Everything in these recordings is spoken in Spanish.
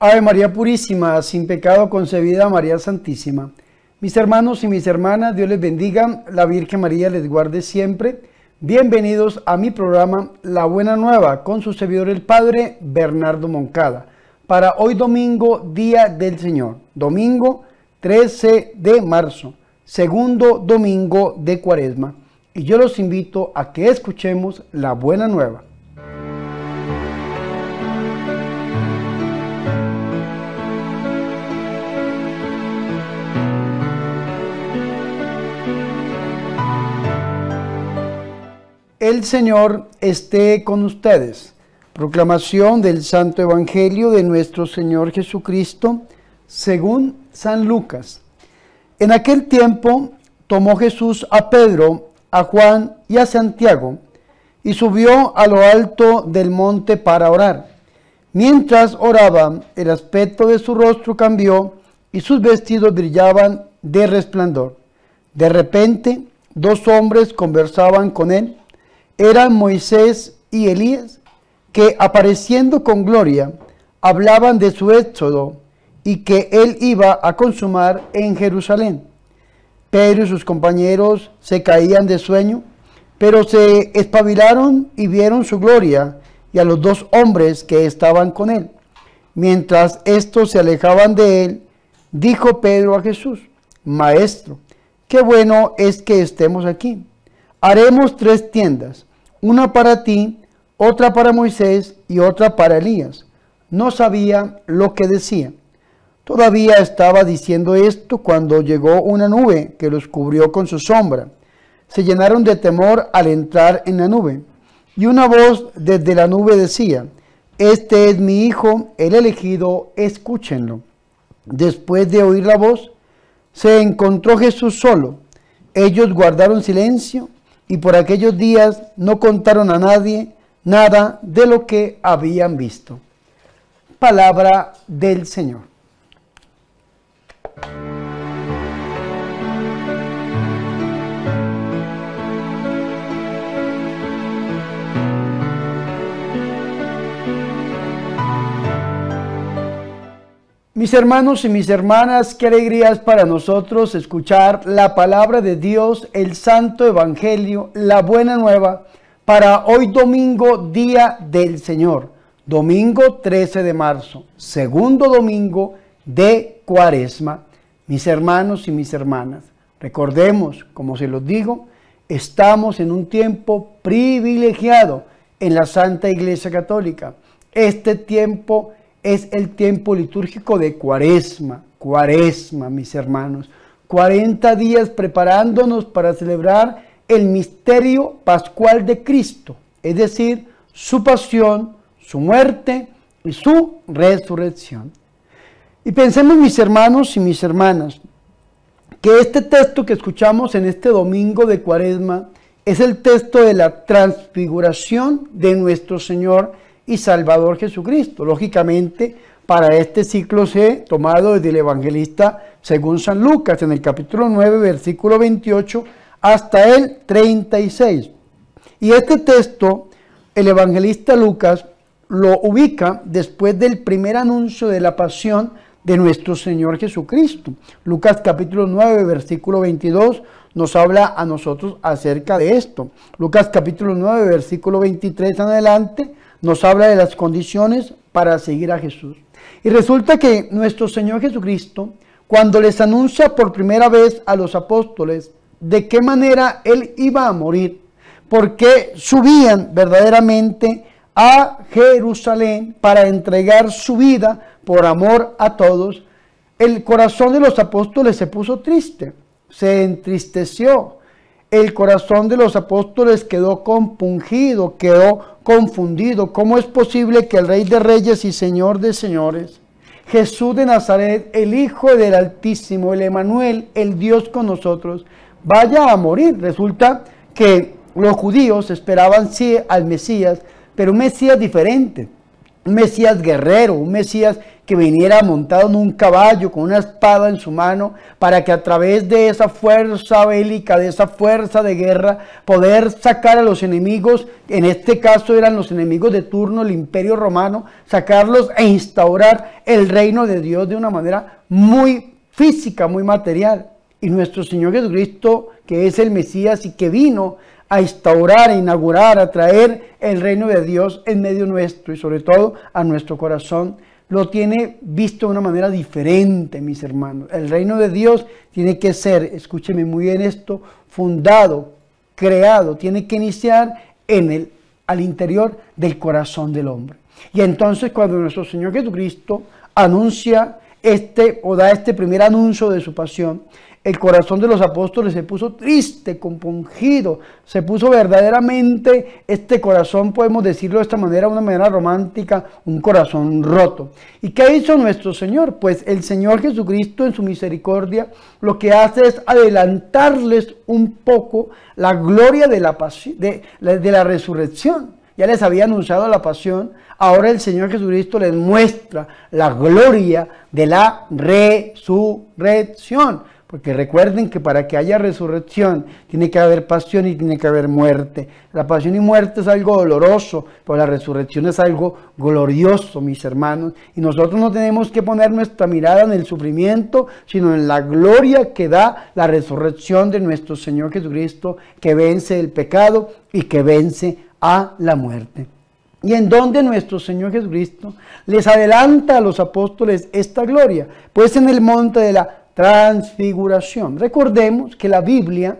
Ave María Purísima, sin pecado concebida María Santísima. Mis hermanos y mis hermanas, Dios les bendiga, la Virgen María les guarde siempre. Bienvenidos a mi programa La Buena Nueva con su servidor el Padre Bernardo Moncada. Para hoy domingo, Día del Señor, domingo 13 de marzo, segundo domingo de Cuaresma. Y yo los invito a que escuchemos La Buena Nueva. El Señor esté con ustedes. Proclamación del Santo Evangelio de nuestro Señor Jesucristo según San Lucas. En aquel tiempo tomó Jesús a Pedro, a Juan y a Santiago y subió a lo alto del monte para orar. Mientras oraba, el aspecto de su rostro cambió y sus vestidos brillaban de resplandor. De repente, dos hombres conversaban con él eran Moisés y Elías, que apareciendo con gloria, hablaban de su éxodo y que él iba a consumar en Jerusalén. Pedro y sus compañeros se caían de sueño, pero se espabilaron y vieron su gloria y a los dos hombres que estaban con él. Mientras estos se alejaban de él, dijo Pedro a Jesús, Maestro, qué bueno es que estemos aquí. Haremos tres tiendas, una para ti, otra para Moisés y otra para Elías. No sabía lo que decía. Todavía estaba diciendo esto cuando llegó una nube que los cubrió con su sombra. Se llenaron de temor al entrar en la nube. Y una voz desde la nube decía, Este es mi Hijo, el elegido, escúchenlo. Después de oír la voz, se encontró Jesús solo. Ellos guardaron silencio y por aquellos días no contaron a nadie nada de lo que habían visto. Palabra del Señor. Mis hermanos y mis hermanas, qué alegría es para nosotros escuchar la palabra de Dios, el Santo Evangelio, la buena nueva, para hoy domingo, día del Señor, domingo 13 de marzo, segundo domingo de Cuaresma. Mis hermanos y mis hermanas, recordemos, como se los digo, estamos en un tiempo privilegiado en la Santa Iglesia Católica. Este tiempo es el tiempo litúrgico de cuaresma, cuaresma, mis hermanos. 40 días preparándonos para celebrar el misterio pascual de Cristo, es decir, su pasión, su muerte y su resurrección. Y pensemos, mis hermanos y mis hermanas, que este texto que escuchamos en este domingo de cuaresma es el texto de la transfiguración de nuestro Señor y Salvador Jesucristo. Lógicamente, para este ciclo C, tomado desde el evangelista según San Lucas, en el capítulo 9, versículo 28, hasta el 36. Y este texto, el evangelista Lucas lo ubica después del primer anuncio de la pasión de nuestro Señor Jesucristo. Lucas capítulo 9, versículo 22 nos habla a nosotros acerca de esto. Lucas capítulo 9, versículo 23 en adelante nos habla de las condiciones para seguir a Jesús. Y resulta que nuestro Señor Jesucristo, cuando les anuncia por primera vez a los apóstoles de qué manera Él iba a morir, porque subían verdaderamente a Jerusalén para entregar su vida por amor a todos, el corazón de los apóstoles se puso triste, se entristeció, el corazón de los apóstoles quedó compungido, quedó confundido. ¿Cómo es posible que el Rey de Reyes y Señor de Señores, Jesús de Nazaret, el Hijo del Altísimo, el Emanuel, el Dios con nosotros, vaya a morir? Resulta que los judíos esperaban sí al Mesías, pero un Mesías diferente. Un Mesías guerrero, un Mesías que viniera montado en un caballo con una espada en su mano, para que a través de esa fuerza bélica, de esa fuerza de guerra, poder sacar a los enemigos, en este caso eran los enemigos de turno, el imperio romano, sacarlos e instaurar el reino de Dios de una manera muy física, muy material. Y nuestro Señor Jesucristo, que es el Mesías y que vino a instaurar, a inaugurar, a traer el reino de Dios en medio nuestro y sobre todo a nuestro corazón, lo tiene visto de una manera diferente, mis hermanos. El reino de Dios tiene que ser, escúcheme muy bien esto, fundado, creado, tiene que iniciar en el, al interior del corazón del hombre. Y entonces cuando nuestro Señor Jesucristo anuncia este o da este primer anuncio de su pasión, el corazón de los apóstoles se puso triste, compungido, se puso verdaderamente este corazón, podemos decirlo de esta manera, una manera romántica, un corazón roto. ¿Y qué hizo nuestro Señor? Pues el Señor Jesucristo en su misericordia lo que hace es adelantarles un poco la gloria de la, de, de la resurrección. Ya les había anunciado la pasión, ahora el Señor Jesucristo les muestra la gloria de la resurrección. Porque recuerden que para que haya resurrección tiene que haber pasión y tiene que haber muerte. La pasión y muerte es algo doloroso, pero la resurrección es algo glorioso, mis hermanos. Y nosotros no tenemos que poner nuestra mirada en el sufrimiento, sino en la gloria que da la resurrección de nuestro Señor Jesucristo, que vence el pecado y que vence a la muerte. Y en donde nuestro Señor Jesucristo les adelanta a los apóstoles esta gloria, pues en el monte de la transfiguración. Recordemos que la Biblia,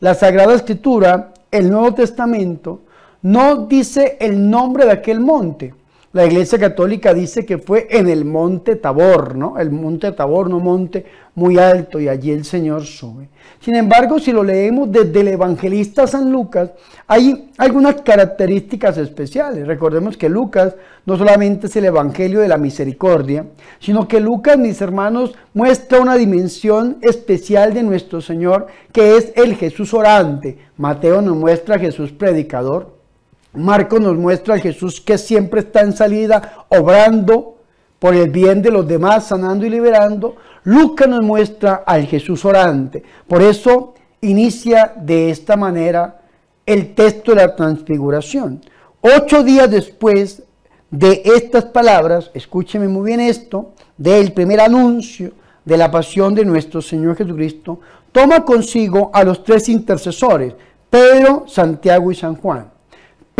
la Sagrada Escritura, el Nuevo Testamento, no dice el nombre de aquel monte. La Iglesia Católica dice que fue en el monte Tabor, ¿no? El monte Tabor, no monte muy alto, y allí el Señor sube. Sin embargo, si lo leemos desde el evangelista San Lucas, hay algunas características especiales. Recordemos que Lucas no solamente es el evangelio de la misericordia, sino que Lucas, mis hermanos, muestra una dimensión especial de nuestro Señor, que es el Jesús orante. Mateo nos muestra a Jesús predicador. Marco nos muestra a Jesús que siempre está en salida, obrando por el bien de los demás, sanando y liberando. Lucas nos muestra al Jesús orante. Por eso inicia de esta manera el texto de la transfiguración. Ocho días después de estas palabras, escúcheme muy bien esto, del primer anuncio de la pasión de nuestro Señor Jesucristo, toma consigo a los tres intercesores, Pedro, Santiago y San Juan.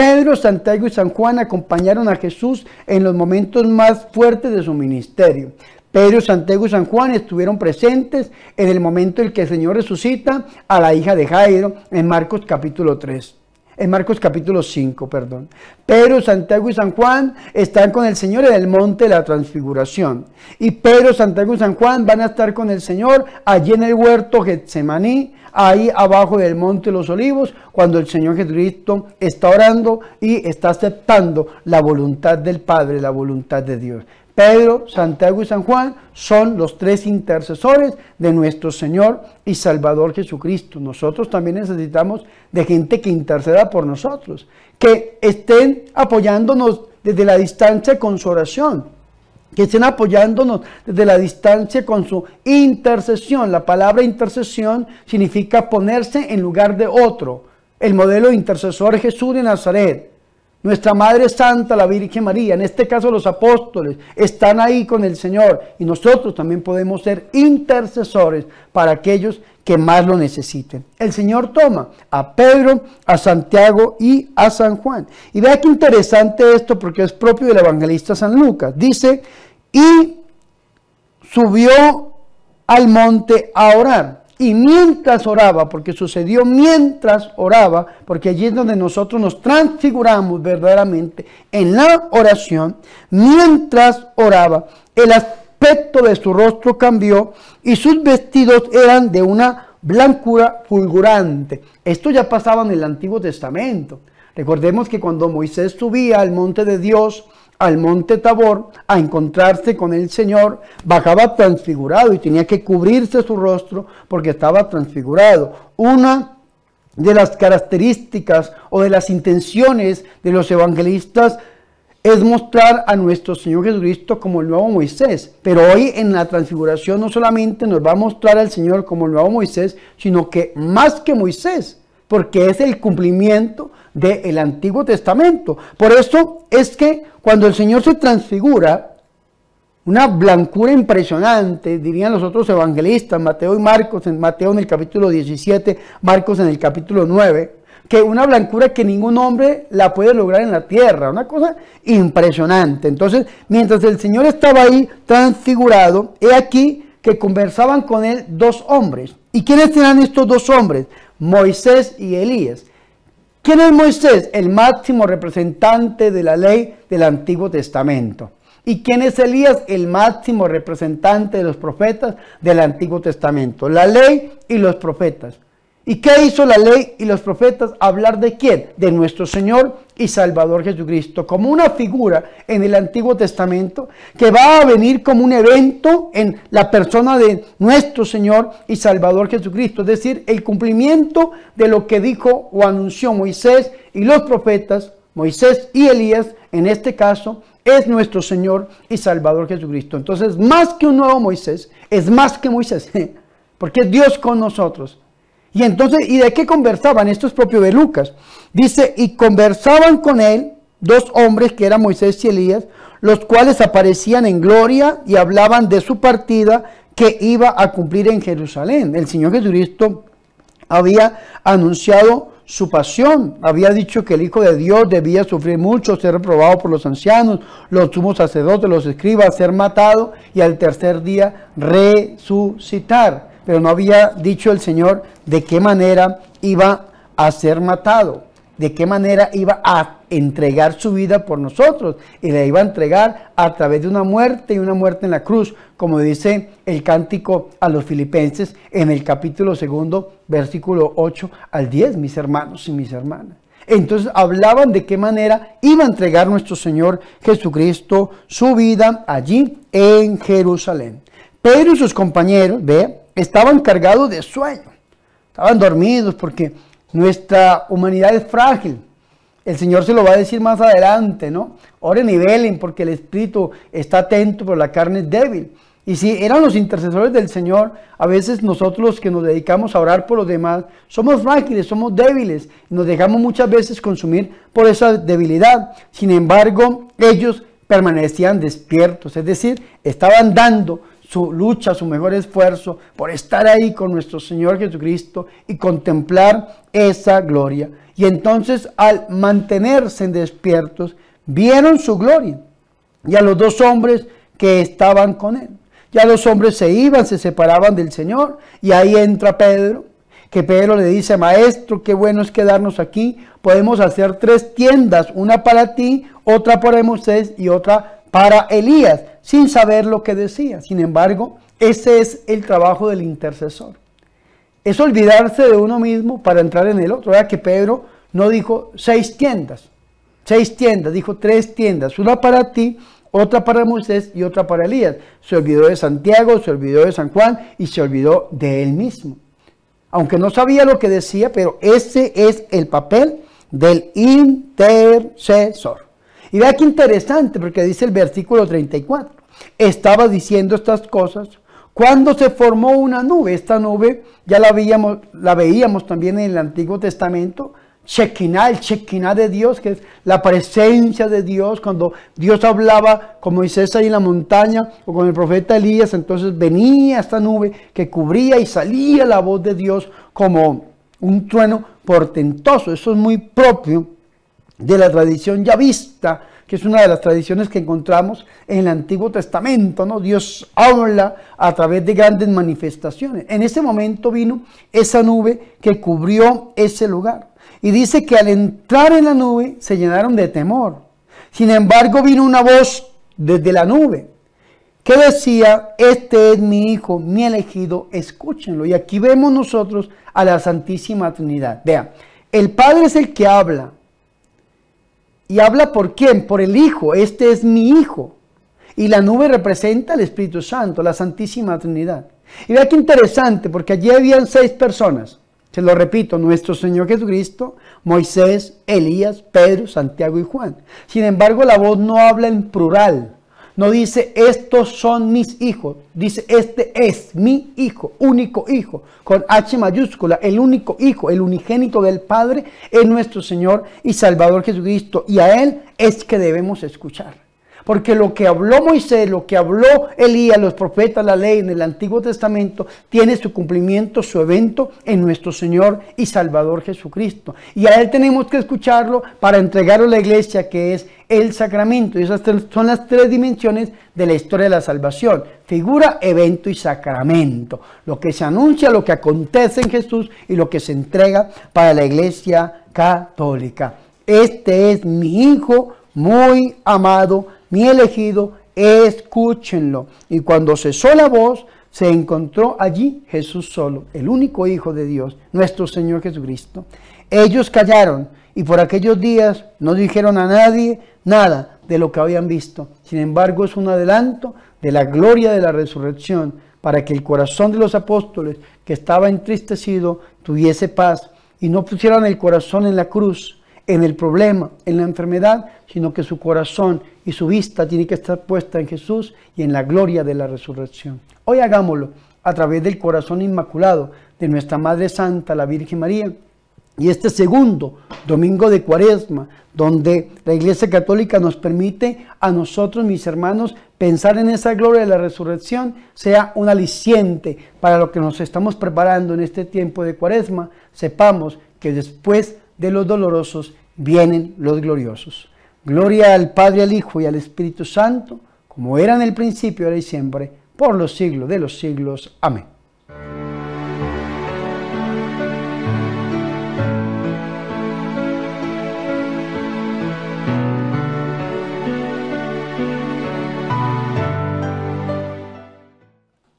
Pedro, Santiago y San Juan acompañaron a Jesús en los momentos más fuertes de su ministerio. Pedro, Santiago y San Juan estuvieron presentes en el momento en que el Señor resucita a la hija de Jairo en Marcos capítulo 3. En Marcos capítulo 5, perdón. Pedro, Santiago y San Juan están con el Señor en el monte de la transfiguración. Y Pedro, Santiago y San Juan van a estar con el Señor allí en el huerto Getsemaní, ahí abajo del monte de los olivos, cuando el Señor Jesucristo está orando y está aceptando la voluntad del Padre, la voluntad de Dios. Pedro, Santiago y San Juan son los tres intercesores de nuestro Señor y Salvador Jesucristo. Nosotros también necesitamos de gente que interceda por nosotros, que estén apoyándonos desde la distancia con su oración, que estén apoyándonos desde la distancia con su intercesión. La palabra intercesión significa ponerse en lugar de otro. El modelo intercesor es Jesús de Nazaret. Nuestra Madre Santa, la Virgen María, en este caso los apóstoles, están ahí con el Señor y nosotros también podemos ser intercesores para aquellos que más lo necesiten. El Señor toma a Pedro, a Santiago y a San Juan. Y vea qué interesante esto porque es propio del evangelista San Lucas. Dice, y subió al monte a orar. Y mientras oraba, porque sucedió mientras oraba, porque allí es donde nosotros nos transfiguramos verdaderamente en la oración, mientras oraba, el aspecto de su rostro cambió y sus vestidos eran de una blancura fulgurante. Esto ya pasaba en el Antiguo Testamento. Recordemos que cuando Moisés subía al monte de Dios, al monte Tabor a encontrarse con el Señor, bajaba transfigurado y tenía que cubrirse su rostro porque estaba transfigurado. Una de las características o de las intenciones de los evangelistas es mostrar a nuestro Señor Jesucristo como el nuevo Moisés. Pero hoy en la transfiguración no solamente nos va a mostrar al Señor como el nuevo Moisés, sino que más que Moisés, porque es el cumplimiento del Antiguo Testamento. Por eso es que cuando el Señor se transfigura, una blancura impresionante, dirían los otros evangelistas, Mateo y Marcos, en Mateo en el capítulo 17, Marcos en el capítulo 9, que una blancura que ningún hombre la puede lograr en la tierra, una cosa impresionante. Entonces, mientras el Señor estaba ahí transfigurado, he aquí que conversaban con él dos hombres. ¿Y quiénes eran estos dos hombres? Moisés y Elías. ¿Quién es Moisés? El máximo representante de la ley del Antiguo Testamento. ¿Y quién es Elías? El máximo representante de los profetas del Antiguo Testamento. La ley y los profetas. ¿Y qué hizo la ley y los profetas? Hablar de quién? De nuestro Señor y Salvador Jesucristo, como una figura en el Antiguo Testamento que va a venir como un evento en la persona de nuestro Señor y Salvador Jesucristo, es decir, el cumplimiento de lo que dijo o anunció Moisés y los profetas, Moisés y Elías, en este caso, es nuestro Señor y Salvador Jesucristo. Entonces, más que un nuevo Moisés, es más que Moisés, porque es Dios con nosotros. Y entonces, ¿y de qué conversaban? Esto es propio de Lucas. Dice, y conversaban con él dos hombres que eran Moisés y Elías, los cuales aparecían en gloria y hablaban de su partida que iba a cumplir en Jerusalén. El Señor Jesucristo había anunciado su pasión, había dicho que el Hijo de Dios debía sufrir mucho, ser reprobado por los ancianos, los sumos sacerdotes, los escribas, ser matado y al tercer día resucitar pero no había dicho el Señor de qué manera iba a ser matado, de qué manera iba a entregar su vida por nosotros y la iba a entregar a través de una muerte y una muerte en la cruz, como dice el cántico a los filipenses en el capítulo segundo, versículo 8 al 10, mis hermanos y mis hermanas. Entonces hablaban de qué manera iba a entregar nuestro Señor Jesucristo su vida allí en Jerusalén. Pedro y sus compañeros, ve, estaban cargados de sueño, estaban dormidos porque nuestra humanidad es frágil. El Señor se lo va a decir más adelante, ¿no? Oren y velen porque el espíritu está atento, pero la carne es débil. Y si eran los intercesores del Señor, a veces nosotros los que nos dedicamos a orar por los demás, somos frágiles, somos débiles, y nos dejamos muchas veces consumir por esa debilidad. Sin embargo, ellos permanecían despiertos, es decir, estaban dando su lucha, su mejor esfuerzo por estar ahí con nuestro Señor Jesucristo y contemplar esa gloria. Y entonces al mantenerse despiertos, vieron su gloria y a los dos hombres que estaban con él. Ya los hombres se iban, se separaban del Señor y ahí entra Pedro, que Pedro le dice, maestro, qué bueno es quedarnos aquí, podemos hacer tres tiendas, una para ti, otra para Moisés y otra para Elías, sin saber lo que decía. Sin embargo, ese es el trabajo del intercesor. Es olvidarse de uno mismo para entrar en el otro. Vea que Pedro no dijo seis tiendas, seis tiendas, dijo tres tiendas, una para ti, otra para Moisés y otra para Elías. Se olvidó de Santiago, se olvidó de San Juan y se olvidó de él mismo. Aunque no sabía lo que decía, pero ese es el papel del intercesor. Y vea qué interesante, porque dice el versículo 34. Estaba diciendo estas cosas cuando se formó una nube. Esta nube ya la veíamos, la veíamos también en el Antiguo Testamento. Shekinah, el Shekinah de Dios, que es la presencia de Dios. Cuando Dios hablaba con Moisés ahí en la montaña o con el profeta Elías, entonces venía esta nube que cubría y salía la voz de Dios como un trueno portentoso. Eso es muy propio de la tradición ya vista, que es una de las tradiciones que encontramos en el Antiguo Testamento, ¿no? Dios habla a través de grandes manifestaciones. En ese momento vino esa nube que cubrió ese lugar. Y dice que al entrar en la nube se llenaron de temor. Sin embargo, vino una voz desde la nube que decía, este es mi hijo, mi elegido, escúchenlo. Y aquí vemos nosotros a la Santísima Trinidad. Vean, el Padre es el que habla, ¿Y habla por quién? Por el Hijo. Este es mi Hijo. Y la nube representa al Espíritu Santo, la Santísima Trinidad. Y vea qué interesante, porque allí habían seis personas. Se lo repito, nuestro Señor Jesucristo, Moisés, Elías, Pedro, Santiago y Juan. Sin embargo, la voz no habla en plural. No dice, estos son mis hijos. Dice, este es mi hijo, único hijo, con H mayúscula, el único hijo, el unigénito del Padre, es nuestro Señor y Salvador Jesucristo. Y a Él es que debemos escuchar. Porque lo que habló Moisés, lo que habló Elías, los profetas, la ley en el Antiguo Testamento, tiene su cumplimiento, su evento en nuestro Señor y Salvador Jesucristo. Y a Él tenemos que escucharlo para entregarlo a la iglesia, que es el sacramento. Y esas son las tres dimensiones de la historia de la salvación. Figura, evento y sacramento. Lo que se anuncia, lo que acontece en Jesús y lo que se entrega para la iglesia católica. Este es mi Hijo muy amado mi elegido, escúchenlo. Y cuando cesó la voz, se encontró allí Jesús solo, el único Hijo de Dios, nuestro Señor Jesucristo. Ellos callaron y por aquellos días no dijeron a nadie nada de lo que habían visto. Sin embargo, es un adelanto de la gloria de la resurrección para que el corazón de los apóstoles, que estaba entristecido, tuviese paz y no pusieran el corazón en la cruz, en el problema, en la enfermedad, sino que su corazón y su vista tiene que estar puesta en Jesús y en la gloria de la resurrección. Hoy hagámoslo a través del corazón inmaculado de nuestra Madre Santa, la Virgen María. Y este segundo domingo de Cuaresma, donde la Iglesia Católica nos permite a nosotros, mis hermanos, pensar en esa gloria de la resurrección, sea un aliciente para lo que nos estamos preparando en este tiempo de Cuaresma, sepamos que después de los dolorosos vienen los gloriosos. Gloria al Padre, al Hijo y al Espíritu Santo, como era en el principio, ahora y siempre, por los siglos de los siglos. Amén.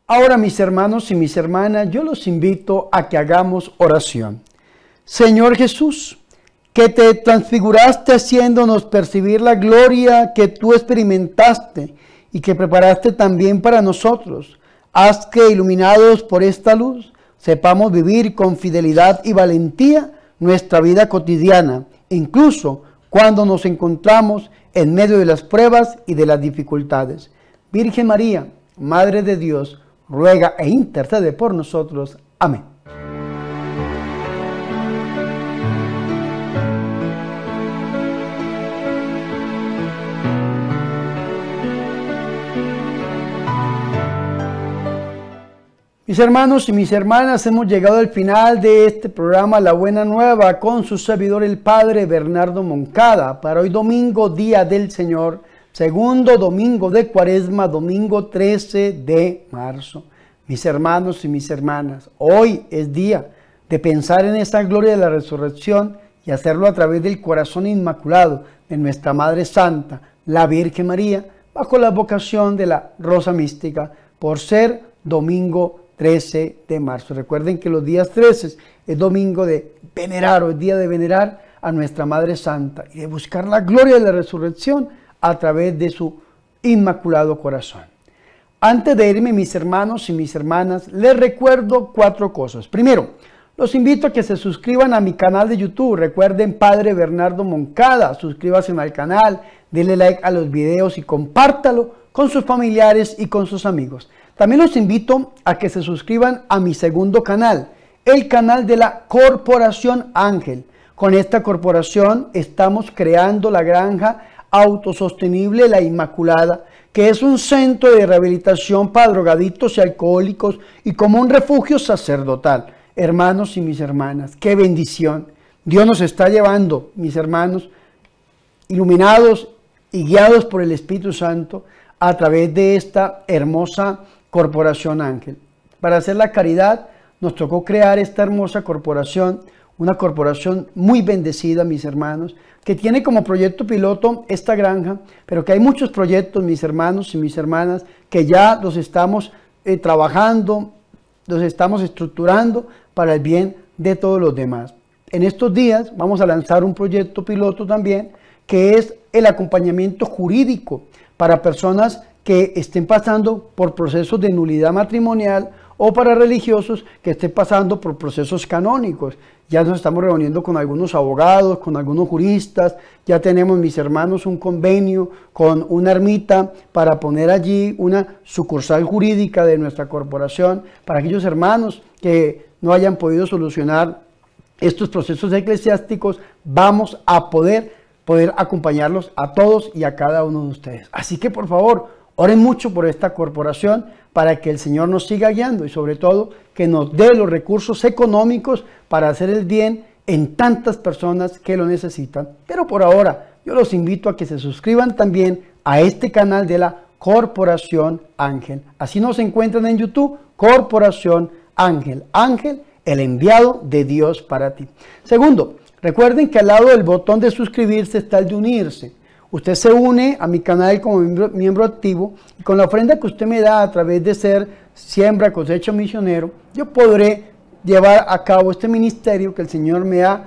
Ahora mis hermanos y mis hermanas, yo los invito a que hagamos oración. Señor Jesús, que te transfiguraste haciéndonos percibir la gloria que tú experimentaste y que preparaste también para nosotros. Haz que, iluminados por esta luz, sepamos vivir con fidelidad y valentía nuestra vida cotidiana, incluso cuando nos encontramos en medio de las pruebas y de las dificultades. Virgen María, Madre de Dios, ruega e intercede por nosotros. Amén. Mis hermanos y mis hermanas, hemos llegado al final de este programa La Buena Nueva con su servidor el Padre Bernardo Moncada para hoy domingo, Día del Señor, segundo domingo de Cuaresma, domingo 13 de marzo. Mis hermanos y mis hermanas, hoy es día de pensar en esa gloria de la resurrección y hacerlo a través del corazón inmaculado de nuestra Madre Santa, la Virgen María, bajo la vocación de la Rosa Mística, por ser domingo 13 de marzo. Recuerden que los días 13 es domingo de venerar o es día de venerar a nuestra Madre Santa y de buscar la gloria de la resurrección a través de su inmaculado corazón. Antes de irme, mis hermanos y mis hermanas, les recuerdo cuatro cosas. Primero, los invito a que se suscriban a mi canal de YouTube. Recuerden, Padre Bernardo Moncada, suscríbase al canal, denle like a los videos y compártalo con sus familiares y con sus amigos. También los invito a que se suscriban a mi segundo canal, el canal de la Corporación Ángel. Con esta corporación estamos creando la granja autosostenible La Inmaculada, que es un centro de rehabilitación para drogaditos y alcohólicos y como un refugio sacerdotal. Hermanos y mis hermanas, qué bendición. Dios nos está llevando, mis hermanos, iluminados y guiados por el Espíritu Santo a través de esta hermosa Corporación Ángel. Para hacer la caridad nos tocó crear esta hermosa corporación, una corporación muy bendecida, mis hermanos, que tiene como proyecto piloto esta granja, pero que hay muchos proyectos, mis hermanos y mis hermanas, que ya los estamos eh, trabajando, los estamos estructurando para el bien de todos los demás. En estos días vamos a lanzar un proyecto piloto también, que es el acompañamiento jurídico para personas que estén pasando por procesos de nulidad matrimonial o para religiosos que estén pasando por procesos canónicos. Ya nos estamos reuniendo con algunos abogados, con algunos juristas, ya tenemos mis hermanos un convenio con una ermita para poner allí una sucursal jurídica de nuestra corporación para aquellos hermanos que no hayan podido solucionar estos procesos eclesiásticos, vamos a poder, poder acompañarlos a todos y a cada uno de ustedes. Así que por favor, oren mucho por esta corporación para que el Señor nos siga guiando y sobre todo que nos dé los recursos económicos para hacer el bien en tantas personas que lo necesitan. Pero por ahora, yo los invito a que se suscriban también a este canal de la Corporación Ángel. Así nos encuentran en YouTube, Corporación Ángel. Ángel el enviado de Dios para ti. Segundo, recuerden que al lado del botón de suscribirse está el de unirse. Usted se une a mi canal como miembro, activo y con la ofrenda que usted me da a través de ser siembra, cosecha, misionero, yo podré llevar a cabo este ministerio que el Señor me ha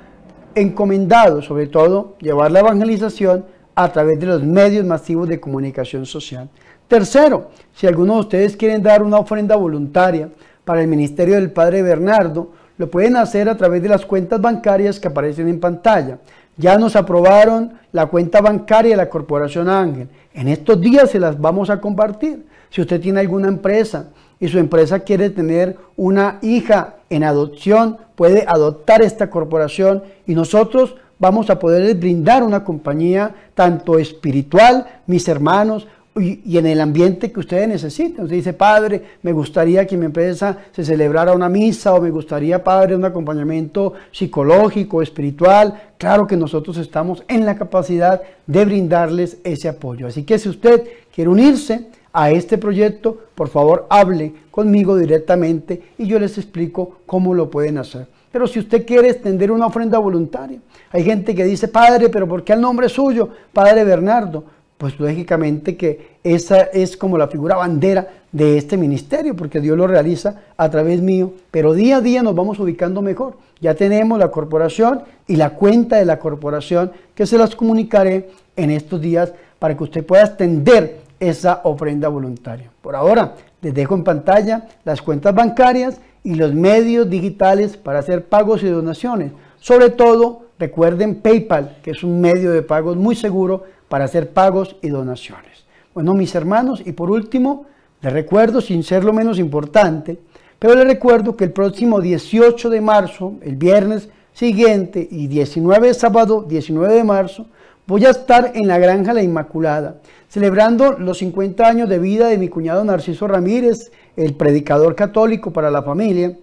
encomendado, sobre todo llevar la evangelización a través de los medios masivos de comunicación social. Tercero, si algunos de ustedes quieren dar una ofrenda voluntaria, para el ministerio del Padre Bernardo, lo pueden hacer a través de las cuentas bancarias que aparecen en pantalla. Ya nos aprobaron la cuenta bancaria de la Corporación Ángel. En estos días se las vamos a compartir. Si usted tiene alguna empresa y su empresa quiere tener una hija en adopción, puede adoptar esta corporación y nosotros vamos a poder brindar una compañía tanto espiritual, mis hermanos, y, en el ambiente que ustedes necesiten. Usted dice, padre, me gustaría que mi empresa se celebrara una misa o me gustaría, padre, un acompañamiento psicológico, espiritual. Claro que nosotros estamos en la capacidad de brindarles ese apoyo. Así que si usted quiere unirse a este proyecto, por favor, hable conmigo directamente y yo les explico cómo lo pueden hacer. Pero si usted quiere extender una ofrenda voluntaria, hay gente que dice, Padre, pero ¿por qué el nombre suyo? Padre Bernardo pues lógicamente que esa es como la figura bandera de este ministerio, porque Dios lo realiza a través mío, pero día a día nos vamos ubicando mejor. Ya tenemos la corporación y la cuenta de la corporación que se las comunicaré en estos días para que usted pueda extender esa ofrenda voluntaria. Por ahora, les dejo en pantalla las cuentas bancarias y los medios digitales para hacer pagos y donaciones. Sobre todo, recuerden PayPal, que es un medio de pagos muy seguro para hacer pagos y donaciones. Bueno, mis hermanos, y por último, les recuerdo, sin ser lo menos importante, pero les recuerdo que el próximo 18 de marzo, el viernes siguiente, y 19 sábado, 19 de marzo, voy a estar en la Granja La Inmaculada, celebrando los 50 años de vida de mi cuñado Narciso Ramírez, el predicador católico para la familia,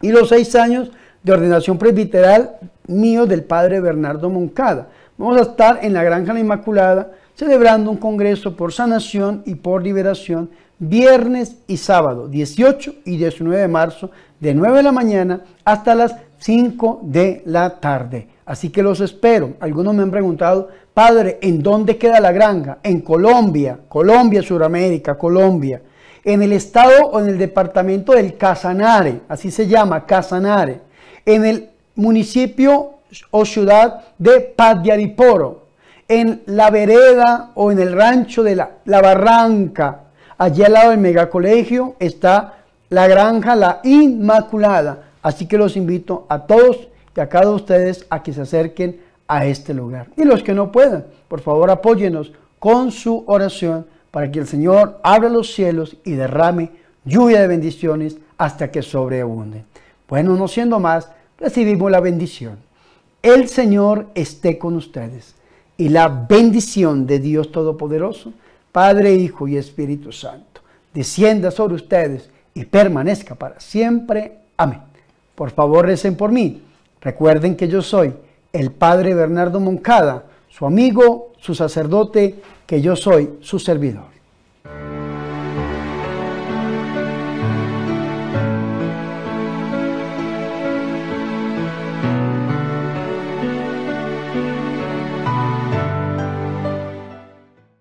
y los 6 años de ordenación presbiteral mío del padre Bernardo Moncada. Vamos a estar en la Granja La Inmaculada celebrando un congreso por sanación y por liberación viernes y sábado, 18 y 19 de marzo, de 9 de la mañana hasta las 5 de la tarde. Así que los espero. Algunos me han preguntado, padre, ¿en dónde queda la granja? En Colombia, Colombia, Sudamérica, Colombia. En el estado o en el departamento del Casanare, así se llama, Casanare. En el municipio o ciudad de Padiariporo, en la vereda o en el rancho de la, la Barranca, allí al lado del megacolegio, está la granja La Inmaculada. Así que los invito a todos y a cada de ustedes a que se acerquen a este lugar. Y los que no puedan, por favor apóyenos con su oración para que el Señor abra los cielos y derrame lluvia de bendiciones hasta que sobreabunden. Bueno, no siendo más, recibimos la bendición. El Señor esté con ustedes y la bendición de Dios Todopoderoso, Padre, Hijo y Espíritu Santo, descienda sobre ustedes y permanezca para siempre. Amén. Por favor, recen por mí. Recuerden que yo soy el Padre Bernardo Moncada, su amigo, su sacerdote, que yo soy su servidor.